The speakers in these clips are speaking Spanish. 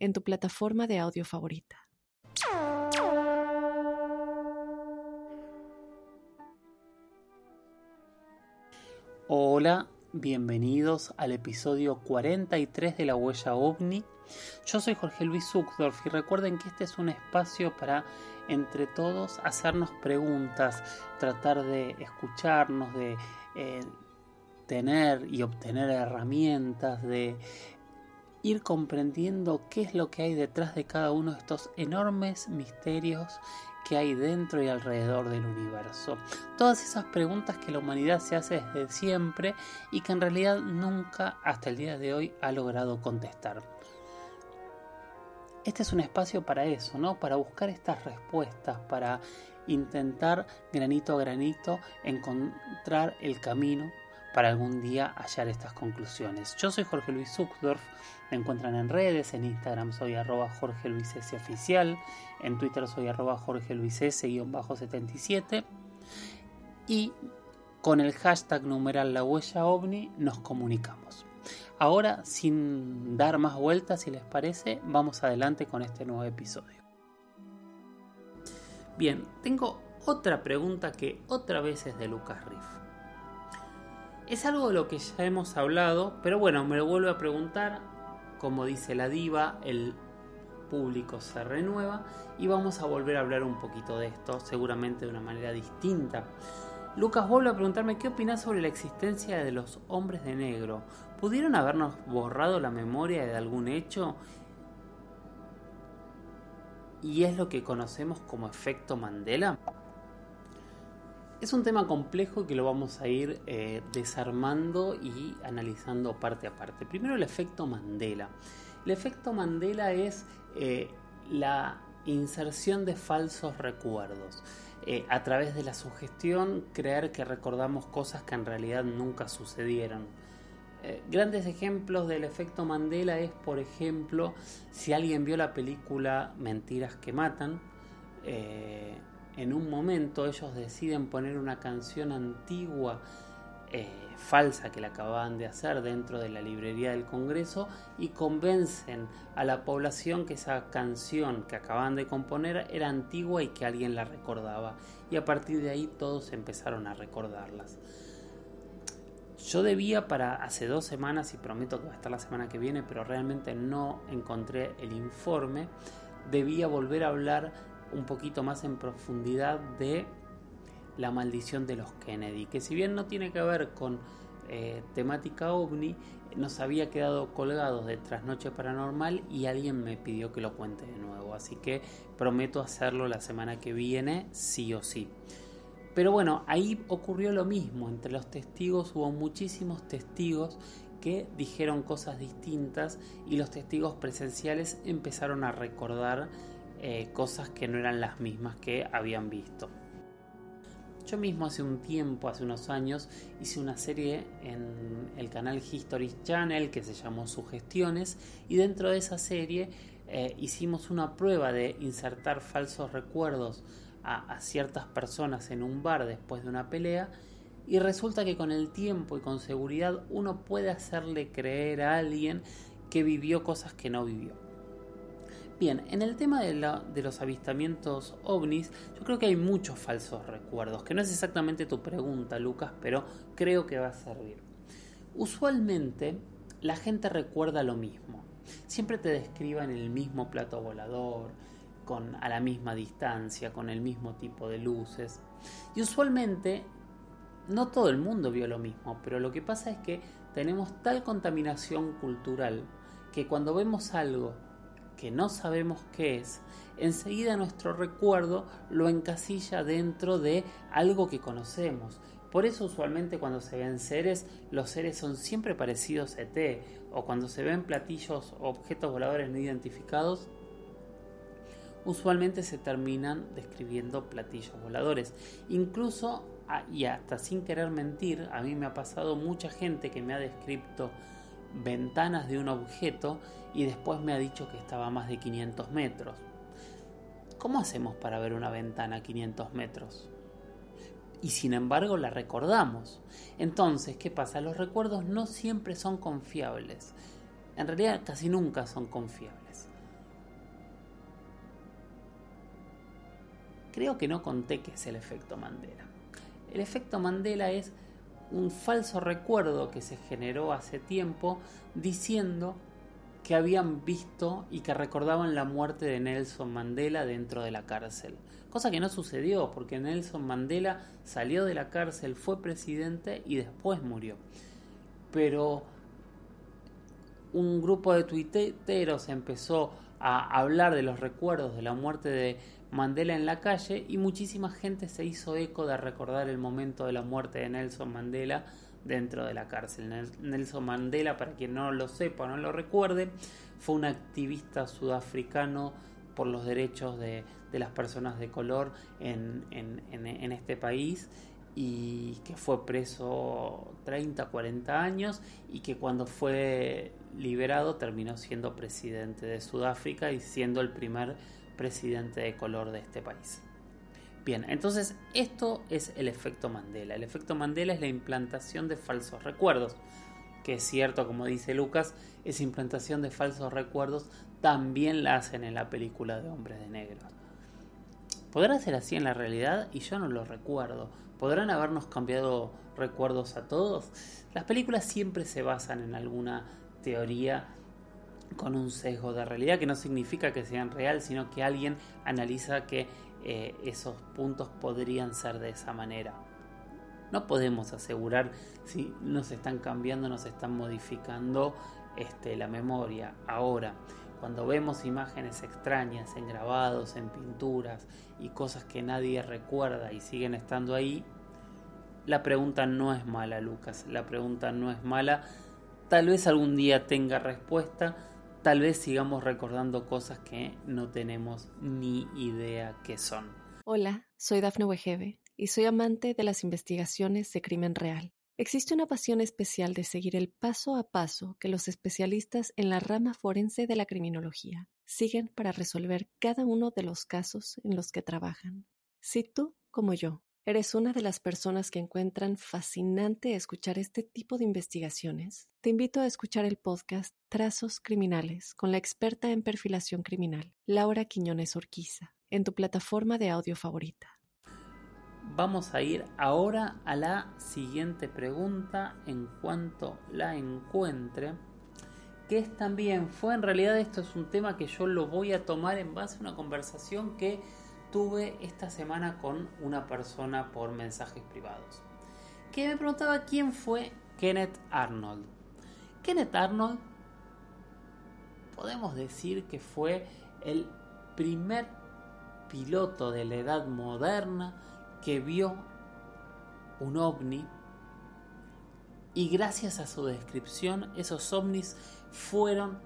en tu plataforma de audio favorita. Hola, bienvenidos al episodio 43 de La Huella OVNI. Yo soy Jorge Luis Zuckdorf y recuerden que este es un espacio para entre todos hacernos preguntas, tratar de escucharnos, de eh, tener y obtener herramientas, de ir comprendiendo qué es lo que hay detrás de cada uno de estos enormes misterios que hay dentro y alrededor del universo. Todas esas preguntas que la humanidad se hace desde siempre y que en realidad nunca hasta el día de hoy ha logrado contestar. Este es un espacio para eso, ¿no? Para buscar estas respuestas, para intentar granito a granito encontrar el camino para algún día hallar estas conclusiones. Yo soy Jorge Luis Zuckdorf, me encuentran en redes, en Instagram soy arroba Jorge Luis S oficial, en Twitter soy arroba Jorge Luis S-77 y con el hashtag numeral la huella ovni nos comunicamos. Ahora, sin dar más vueltas, si les parece, vamos adelante con este nuevo episodio. Bien, tengo otra pregunta que otra vez es de Lucas Riff. Es algo de lo que ya hemos hablado, pero bueno, me lo vuelvo a preguntar. Como dice la diva, el público se renueva y vamos a volver a hablar un poquito de esto, seguramente de una manera distinta. Lucas vuelve a preguntarme qué opinas sobre la existencia de los hombres de negro. ¿Pudieron habernos borrado la memoria de algún hecho? ¿Y es lo que conocemos como efecto Mandela? Es un tema complejo que lo vamos a ir eh, desarmando y analizando parte a parte. Primero el efecto Mandela. El efecto Mandela es eh, la inserción de falsos recuerdos. Eh, a través de la sugestión, creer que recordamos cosas que en realidad nunca sucedieron. grandes ejemplos del efecto Mandela es, por ejemplo, si alguien vio la película Mentiras que Matan, en un momento ellos deciden poner una canción antigua eh, falsa que la acababan de hacer dentro de la librería del Congreso y convencen a la población que esa canción que acababan de componer era antigua y que alguien la recordaba. Y a partir de ahí todos empezaron a recordarlas. Yo debía para hace dos semanas, y prometo que va a estar la semana que viene, pero realmente no encontré el informe, debía volver a hablar un poquito más en profundidad de la maldición de los Kennedy, que si bien no tiene que ver con eh, temática ovni, nos había quedado colgados de Trasnoche Paranormal y alguien me pidió que lo cuente de nuevo, así que prometo hacerlo la semana que viene, sí o sí. Pero bueno, ahí ocurrió lo mismo, entre los testigos hubo muchísimos testigos que dijeron cosas distintas y los testigos presenciales empezaron a recordar eh, cosas que no eran las mismas que habían visto. Yo mismo hace un tiempo, hace unos años, hice una serie en el canal History Channel que se llamó Sugestiones y dentro de esa serie eh, hicimos una prueba de insertar falsos recuerdos a, a ciertas personas en un bar después de una pelea y resulta que con el tiempo y con seguridad uno puede hacerle creer a alguien que vivió cosas que no vivió. Bien, en el tema de, los avistamientos ovnis, yo creo que hay muchos falsos recuerdos, que no es exactamente tu pregunta, Lucas, pero creo que va a servir. Usualmente la gente recuerda lo mismo. Siempre te describan el mismo plato volador, a la misma distancia, con el mismo tipo de luces. Y usualmente no todo el mundo vio lo mismo, pero lo que pasa es que tenemos tal contaminación cultural que cuando vemos algo que no sabemos qué es, enseguida nuestro recuerdo lo encasilla dentro de algo que conocemos. Por eso usualmente cuando se ven seres, los seres son siempre parecidos a ET, o cuando se ven platillos o objetos voladores no identificados, usualmente se terminan describiendo platillos voladores. Incluso, y hasta sin querer mentir, a mí me ha pasado mucha gente que me ha descrito ventanas de un objeto y después me ha dicho que estaba a más de 500 metros. ¿Cómo hacemos para ver una ventana a 500 metros? Y sin embargo la recordamos. Entonces, ¿qué pasa? Los recuerdos no siempre son confiables. En realidad casi nunca son confiables. Creo que no conté qué es el efecto Mandela. El efecto Mandela es un falso recuerdo que se generó hace tiempo diciendo que habían visto y que recordaban la muerte de Nelson Mandela dentro de la cárcel. Cosa que no sucedió porque Nelson Mandela salió de la cárcel, fue presidente y después murió. Pero un grupo de tuiteros empezó a hablar de los recuerdos de la muerte de Mandela en la calle y muchísima gente se hizo eco de recordar el momento de la muerte de Nelson Mandela dentro de la cárcel. Nelson Mandela, para quien no lo sepa o no lo recuerde, fue un activista sudafricano por los derechos de, las personas de color en, en, este país y que fue preso 30, 40 años y que cuando fue liberado terminó siendo presidente de Sudáfrica y siendo el primer presidente de color de este país. Bien, entonces esto es el efecto Mandela. El efecto Mandela es la implantación de falsos recuerdos, que es cierto, como dice Lucas, esa implantación de falsos recuerdos también la hacen en la película de Hombres de Negro. ¿Podrá ser así en la realidad? Y yo no lo recuerdo. ¿Podrán habernos cambiado recuerdos a todos? Las películas siempre se basan en alguna teoría con un sesgo de realidad, que no significa que sean real, sino que alguien analiza que eh, esos puntos podrían ser de esa manera. No podemos asegurar si nos están cambiando, nos están modificando este, la memoria. Ahora, cuando vemos imágenes extrañas en grabados, en pinturas y cosas que nadie recuerda y siguen estando ahí, la pregunta no es mala, Lucas. La pregunta no es mala. Tal vez algún día tenga respuesta tal vez sigamos recordando cosas que no tenemos ni idea que son. Hola, soy Dafne Wegebe y soy amante de las investigaciones de crimen real. Existe una pasión especial de seguir el paso a paso que los especialistas en la rama forense de la criminología siguen para resolver cada uno de los casos en los que trabajan. Si tú, como yo, ¿Eres una de las personas que encuentran fascinante escuchar este tipo de investigaciones? Te invito a escuchar el podcast Trazos Criminales con la experta en perfilación criminal, Laura Quiñones Orquiza, en tu plataforma de audio favorita. Vamos a ir ahora a la siguiente pregunta en cuanto la encuentre, que es también, fue en realidad esto es un tema que yo lo voy a tomar en base a una conversación que tuve esta semana con una persona por mensajes privados que me preguntaba quién fue Kenneth Arnold. Kenneth Arnold podemos decir que fue el primer piloto de la edad moderna que vio un ovni y gracias a su descripción esos ovnis fueron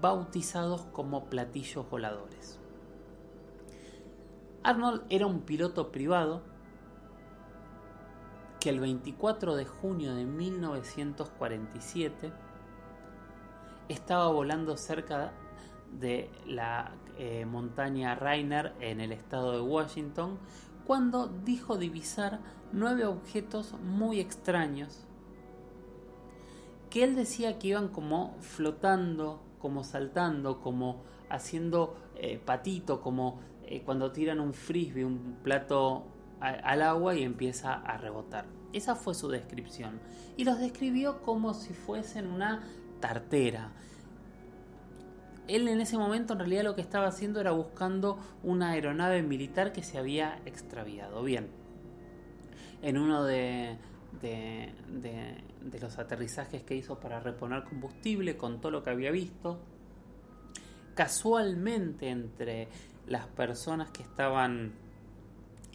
bautizados como platillos voladores. Arnold era un piloto privado que el 24 de junio de 1947 estaba volando cerca de la eh, montaña Rainer en el estado de Washington cuando dijo divisar nueve objetos muy extraños que él decía que iban como flotando, como saltando, como haciendo eh, patito, como eh, cuando tiran un frisbee, un plato al agua y empieza a rebotar. Esa fue su descripción. Y los describió como si fuesen una tartera. Él en ese momento en realidad lo que estaba haciendo era buscando una aeronave militar que se había extraviado. Bien, en uno de, de, de los aterrizajes que hizo para reponer combustible, contó lo que había visto. Casualmente entre las personas que estaban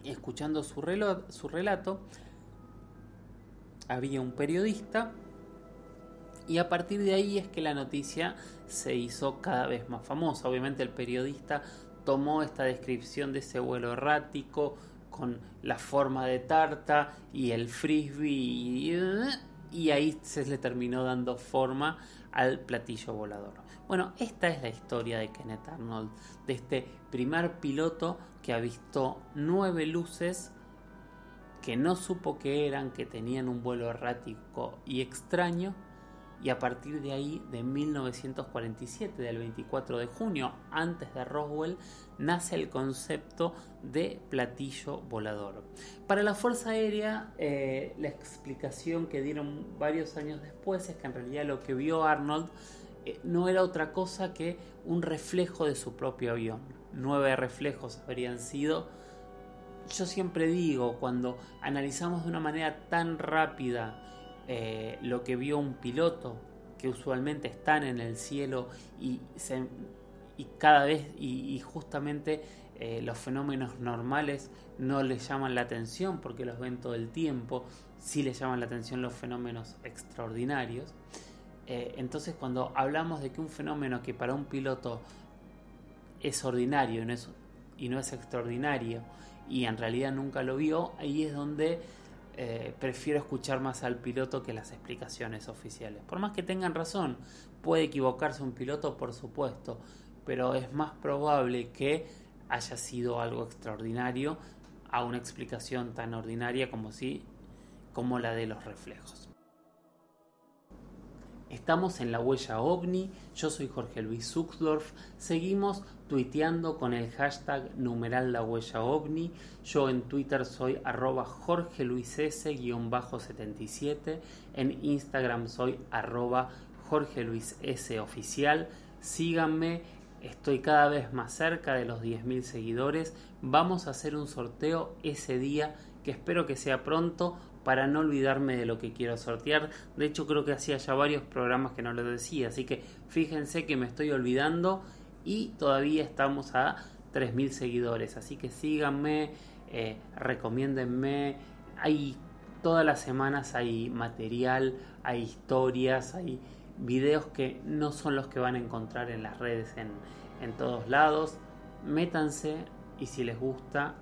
escuchando su, su relato, había un periodista y a partir de ahí es que la noticia se hizo cada vez más famosa. Obviamente el periodista tomó esta descripción de ese vuelo errático con la forma de tarta y el frisbee y, ahí se le terminó dando forma al platillo volador. Bueno, esta es la historia de Kenneth Arnold, de este primer piloto que ha visto nueve luces que no supo que eran, que tenían un vuelo errático y extraño, y a partir de ahí, de 1947, del 24 de junio, antes de Roswell, nace el concepto de platillo volador. Para la Fuerza Aérea, eh, la explicación que dieron varios años después es que en realidad lo que vio Arnold eh, no era otra cosa que un reflejo de su propio avión. Nueve reflejos habrían sido yo siempre digo, cuando analizamos de una manera tan rápida eh, lo que vio un piloto, que usualmente están en el cielo y, cada vez, y, justamente eh, los fenómenos normales no les llaman la atención porque los ven todo el tiempo, sí les llaman la atención los fenómenos extraordinarios. Eh, entonces cuando hablamos de que un fenómeno que para un piloto es ordinario y no es extraordinario, y en realidad nunca lo vio, ahí es donde eh, prefiero escuchar más al piloto que las explicaciones oficiales. Por más que tengan razón, puede equivocarse un piloto, por supuesto, pero es más probable que haya sido algo extraordinario a una explicación tan ordinaria como si como la de los reflejos. Estamos en la huella ovni, yo soy Jorge Luis Zuxdorf, seguimos tuiteando con el hashtag numeral la huella ovni, yo en Twitter soy arroba Jorge Luis S-77, en Instagram soy arroba Jorge Luis S oficial, síganme, estoy cada vez más cerca de los 10.000 seguidores, vamos a hacer un sorteo ese día que espero que sea pronto para no olvidarme de lo que quiero sortear. De hecho, creo que hacía ya varios programas que no lo decía, así que fíjense que me estoy olvidando y todavía estamos a 3.000 seguidores, así que síganme, eh, recomiéndenme. Hay todas las semanas hay material, hay historias, hay videos que no son los que van a encontrar en las redes en, en todos lados. Métanse y si les gusta,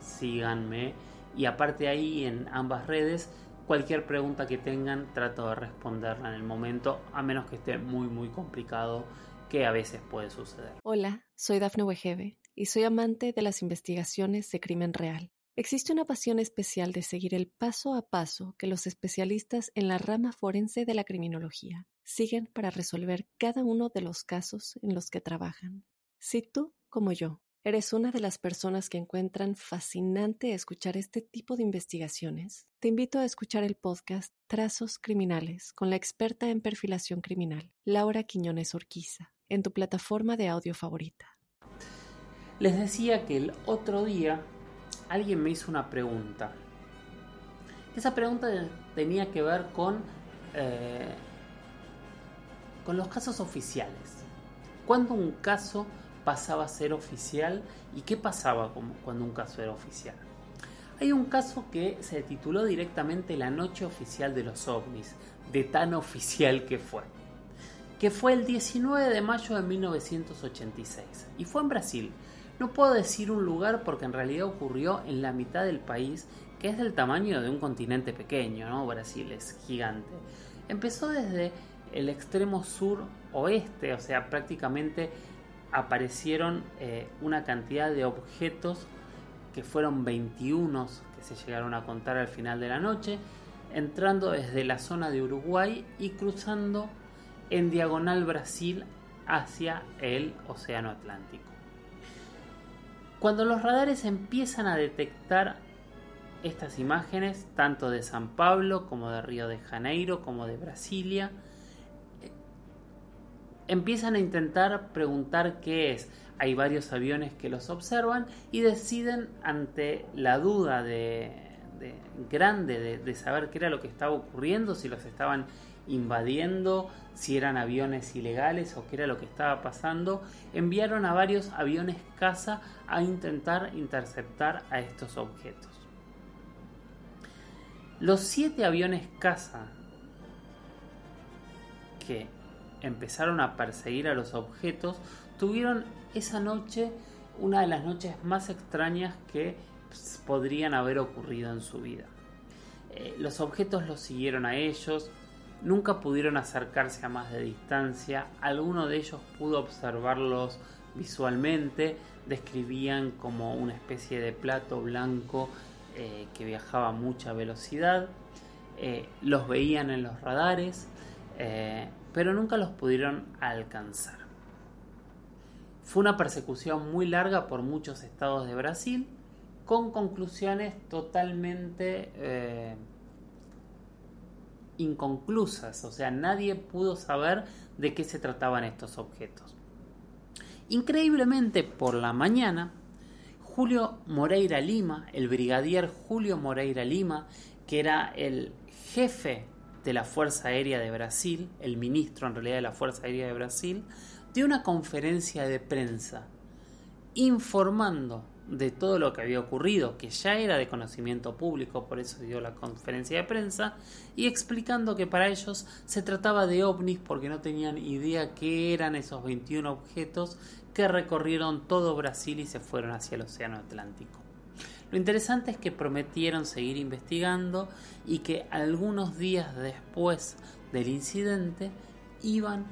síganme y aparte ahí en ambas redes cualquier pregunta que tengan trato de responderla en el momento a menos que esté muy muy complicado que a veces puede suceder. Hola, soy Dafne Wegebe y soy amante de las investigaciones de crimen real. Existe una pasión especial de seguir el paso a paso que los especialistas en la rama forense de la criminología siguen para resolver cada uno de los casos en los que trabajan. Si tú, como yo, ¿Eres una de las personas que encuentran fascinante escuchar este tipo de investigaciones? Te invito a escuchar el podcast Trazos Criminales con la experta en perfilación criminal, Laura Quiñones Orquiza, en tu plataforma de audio favorita. Les decía que el otro día alguien me hizo una pregunta. Esa pregunta tenía que ver con, eh, con los casos oficiales. ¿Cuándo un caso pasaba a ser oficial y qué pasaba cuando un caso era oficial. Hay un caso que se tituló directamente La Noche Oficial de los OVNIs, de tan oficial que fue, que fue el 19 de mayo de 1986 y fue en Brasil. No puedo decir un lugar porque en realidad ocurrió en la mitad del país, que es del tamaño de un continente pequeño, ¿no? Brasil es gigante. Empezó desde el extremo sur oeste, o sea, prácticamente aparecieron eh, una cantidad de objetos que fueron 21 que se llegaron a contar al final de la noche, entrando desde la zona de Uruguay y cruzando en diagonal Brasil hacia el Océano Atlántico. Cuando los radares empiezan a detectar estas imágenes, tanto de San Pablo como de Río de Janeiro, como de Brasilia, empiezan a intentar preguntar qué es. Hay varios aviones que los observan y deciden ante la duda de, grande de, saber qué era lo que estaba ocurriendo, si los estaban invadiendo, si eran aviones ilegales o qué era lo que estaba pasando, enviaron a varios aviones caza a intentar interceptar a estos objetos. Los siete aviones caza que empezaron a perseguir a los objetos, tuvieron esa noche una de las noches más extrañas que podrían haber ocurrido en su vida. Eh, los objetos los siguieron a ellos, nunca pudieron acercarse a más de distancia, alguno de ellos pudo observarlos visualmente, describían como una especie de plato blanco eh, que viajaba a mucha velocidad, eh, los veían en los radares, pero nunca los pudieron alcanzar. Fue una persecución muy larga por muchos estados de Brasil, con conclusiones totalmente eh, inconclusas, o sea, nadie pudo saber de qué se trataban estos objetos. Increíblemente, por la mañana, Julio Moreira Lima, el brigadier Julio Moreira Lima, que era el jefe de la Fuerza Aérea de Brasil, el ministro en realidad de la Fuerza Aérea de Brasil, dio una conferencia de prensa informando de todo lo que había ocurrido, que ya era de conocimiento público, por eso dio la conferencia de prensa, y explicando que para ellos se trataba de ovnis porque no tenían idea qué eran esos 21 objetos que recorrieron todo Brasil y se fueron hacia el Océano Atlántico. Lo interesante es que prometieron seguir investigando y que algunos días después del incidente iban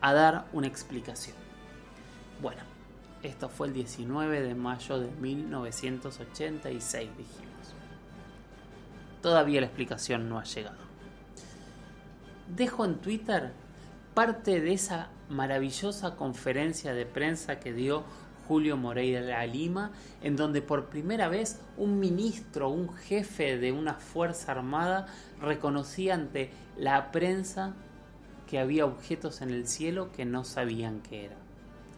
a dar una explicación. Bueno, esto fue el 19 de mayo de 1986, dijimos. Todavía la explicación no ha llegado. Dejo en Twitter parte de esa maravillosa conferencia de prensa que dio Julio Moreira Lima, en donde por primera vez un ministro, un jefe de una fuerza armada, reconocía ante la prensa que había objetos en el cielo que no sabían qué era.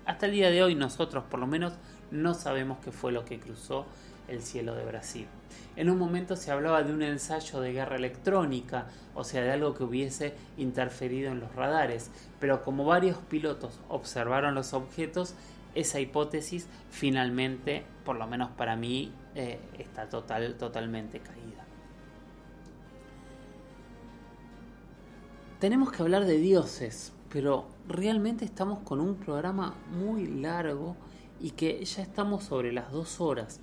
Hasta el día de hoy nosotros por lo menos no sabemos qué fue lo que cruzó el cielo de Brasil. En un momento se hablaba de un ensayo de guerra electrónica, o sea, de algo que hubiese interferido en los radares, pero como varios pilotos observaron los objetos, esa hipótesis finalmente, por lo menos para mí, eh, está total, totalmente caída. Tenemos que hablar de dioses, pero realmente estamos con un programa muy largo y que ya estamos sobre las dos horas.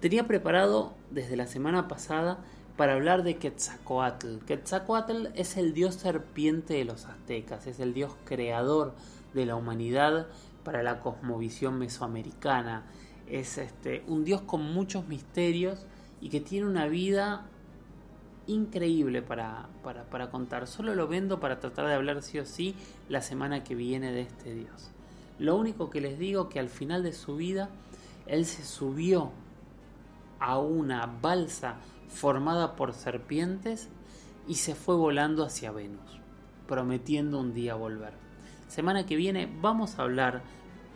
Tenía preparado desde la semana pasada para hablar de Quetzalcoatl. Quetzalcoatl es el dios serpiente de los aztecas, es el dios creador de la humanidad para la cosmovisión mesoamericana. Es este, un dios con muchos misterios y que tiene una vida increíble para, para, contar. Solo lo vendo para tratar de hablar sí o sí la semana que viene de este Dios. Lo único que les digo que al final de su vida, él se subió a una balsa formada por serpientes y se fue volando hacia Venus, prometiendo un día volver. Semana que viene vamos a hablar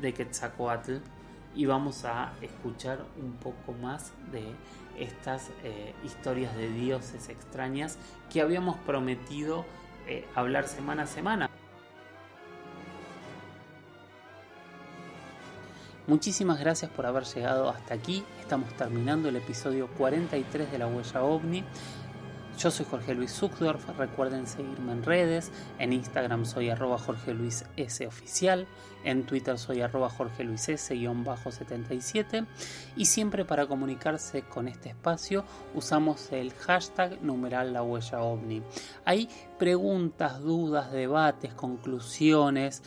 de Quetzalcoatl y vamos a escuchar un poco más de estas eh, historias de dioses extrañas que habíamos prometido eh, hablar semana a semana. Muchísimas gracias por haber llegado hasta aquí. Estamos terminando el episodio 43 de la huella ovni. Yo soy Jorge Luis Zuckdorf, recuerden seguirme en redes, en Instagram soy arroba Jorge Luis S oficial, en Twitter soy arroba Jorge Luis S-77 y siempre para comunicarse con este espacio usamos el hashtag numeral la huella ovni. Hay preguntas, dudas, debates, conclusiones,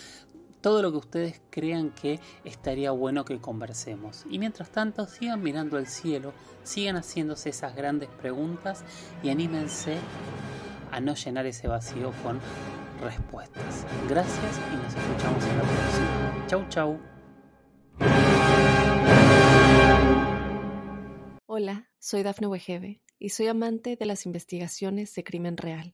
todo lo que ustedes crean que estaría bueno que conversemos. Y mientras tanto, sigan mirando al cielo, sigan haciéndose esas grandes preguntas y anímense a no llenar ese vacío con respuestas. Gracias y nos escuchamos en la próxima. Chau, chau. Hola, soy Dafne Wegebe y soy amante de las investigaciones de crimen real.